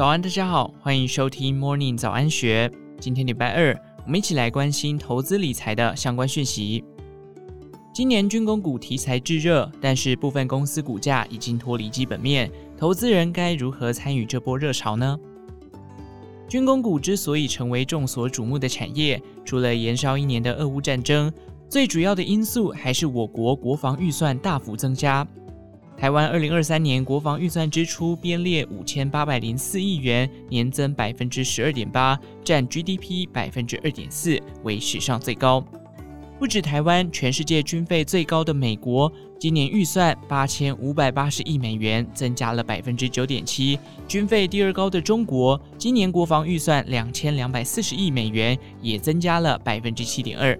早安，大家好，欢迎收听 Morning 早安学。今天礼拜二，我们一起来关心投资理财的相关讯息。今年军工股题材炙热，但是部分公司股价已经脱离基本面，投资人该如何参与这波热潮呢？军工股之所以成为众所瞩目的产业，除了延烧一年的俄乌战争，最主要的因素还是我国国防预算大幅增加。台湾二零二三年国防预算支出编列五千八百零四亿元，年增百分之十二点八，占 GDP 百分之二点四，为史上最高。不止台湾，全世界军费最高的美国，今年预算八千五百八十亿美元，增加了百分之九点七；军费第二高的中国，今年国防预算两千两百四十亿美元，也增加了百分之七点二。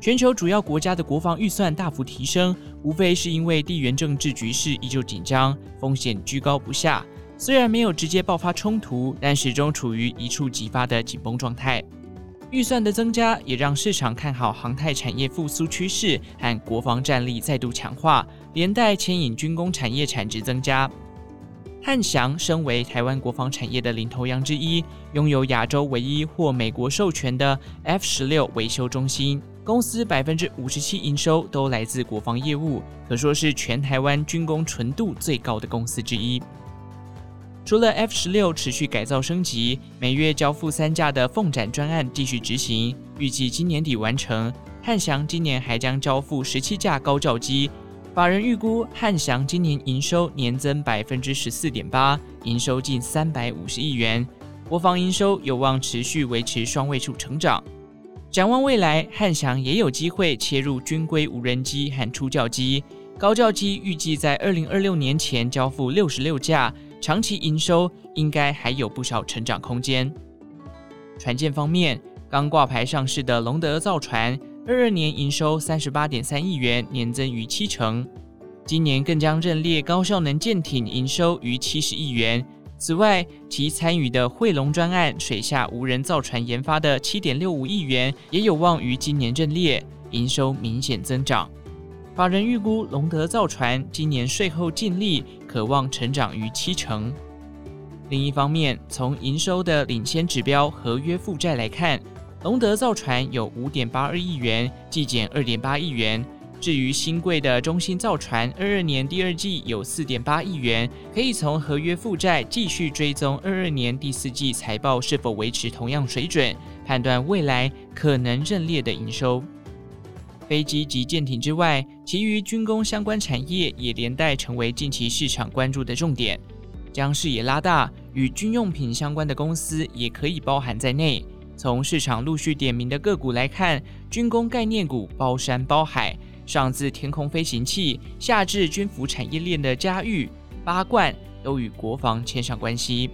全球主要国家的国防预算大幅提升，无非是因为地缘政治局势依旧紧张，风险居高不下。虽然没有直接爆发冲突，但始终处于一触即发的紧绷状态。预算的增加也让市场看好航太产业复苏趋势和国防战力再度强化，连带牵引军工产业产值增加。汉翔身为台湾国防产业的领头羊之一，拥有亚洲唯一获美国授权的 F 十六维修中心，公司百分之五十七营收都来自国防业务，可说是全台湾军工纯度最高的公司之一。除了 F 十六持续改造升级，每月交付三架的凤展专案继续执行，预计今年底完成。汉翔今年还将交付十七架高教机，法人预估汉翔今年营收年增百分之十四点八，营收近三百五十亿元，国防营收有望持续维持双位数成长。展望未来，汉翔也有机会切入军规无人机和初教机，高教机预计在二零二六年前交付六十六架。长期营收应该还有不少成长空间。船舰方面，刚挂牌上市的龙德造船，二二年营收三十八点三亿元，年增逾七成。今年更将认列高效能舰艇营收逾七十亿元。此外，其参与的惠龙专案水下无人造船研发的七点六五亿元，也有望于今年认列，营收明显增长。法人预估龙德造船今年税后净利可望成长逾七成。另一方面，从营收的领先指标合约负债来看，龙德造船有五点八二亿元，季减二点八亿元。至于新贵的中兴造船，二二年第二季有四点八亿元，可以从合约负债继续追踪二二年第四季财报是否维持同样水准，判断未来可能认列的营收。飞机及舰艇之外，其余军工相关产业也连带成为近期市场关注的重点。将视野拉大，与军用品相关的公司也可以包含在内。从市场陆续点名的个股来看，军工概念股包山包海，上自天空飞行器，下至军服产业链的嘉裕、八冠，都与国防牵上关系。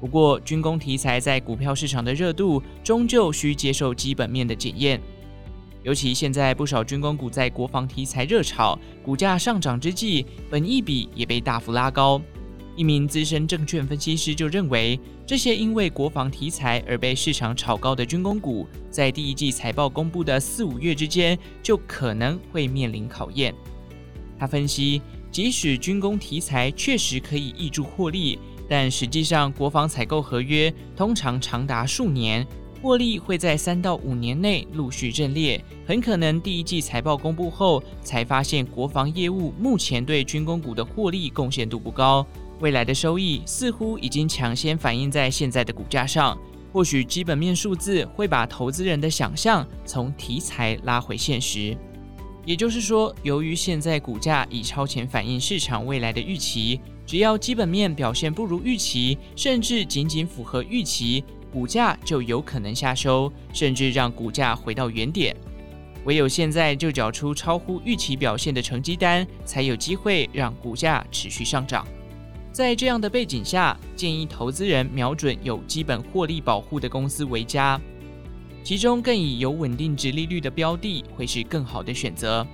不过，军工题材在股票市场的热度，终究需接受基本面的检验。尤其现在不少军工股在国防题材热炒、股价上涨之际，本益比也被大幅拉高。一名资深证券分析师就认为，这些因为国防题材而被市场炒高的军工股，在第一季财报公布的四五月之间，就可能会面临考验。他分析，即使军工题材确实可以挹注获利，但实际上国防采购合约通常长达数年。获利会在三到五年内陆续阵列，很可能第一季财报公布后才发现国防业务目前对军工股的获利贡献度不高，未来的收益似乎已经抢先反映在现在的股价上。或许基本面数字会把投资人的想象从题材拉回现实。也就是说，由于现在股价已超前反映市场未来的预期，只要基本面表现不如预期，甚至仅仅符合预期。股价就有可能下修，甚至让股价回到原点。唯有现在就缴出超乎预期表现的成绩单，才有机会让股价持续上涨。在这样的背景下，建议投资人瞄准有基本获利保护的公司为佳，其中更以有稳定值利率的标的会是更好的选择。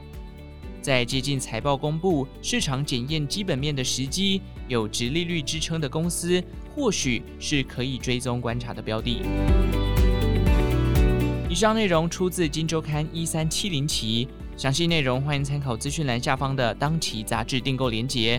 在接近财报公布、市场检验基本面的时机，有值利率支撑的公司，或许是可以追踪观察的标的。以上内容出自《金周刊》一三七零期，详细内容欢迎参考资讯栏下方的当期杂志订购连结。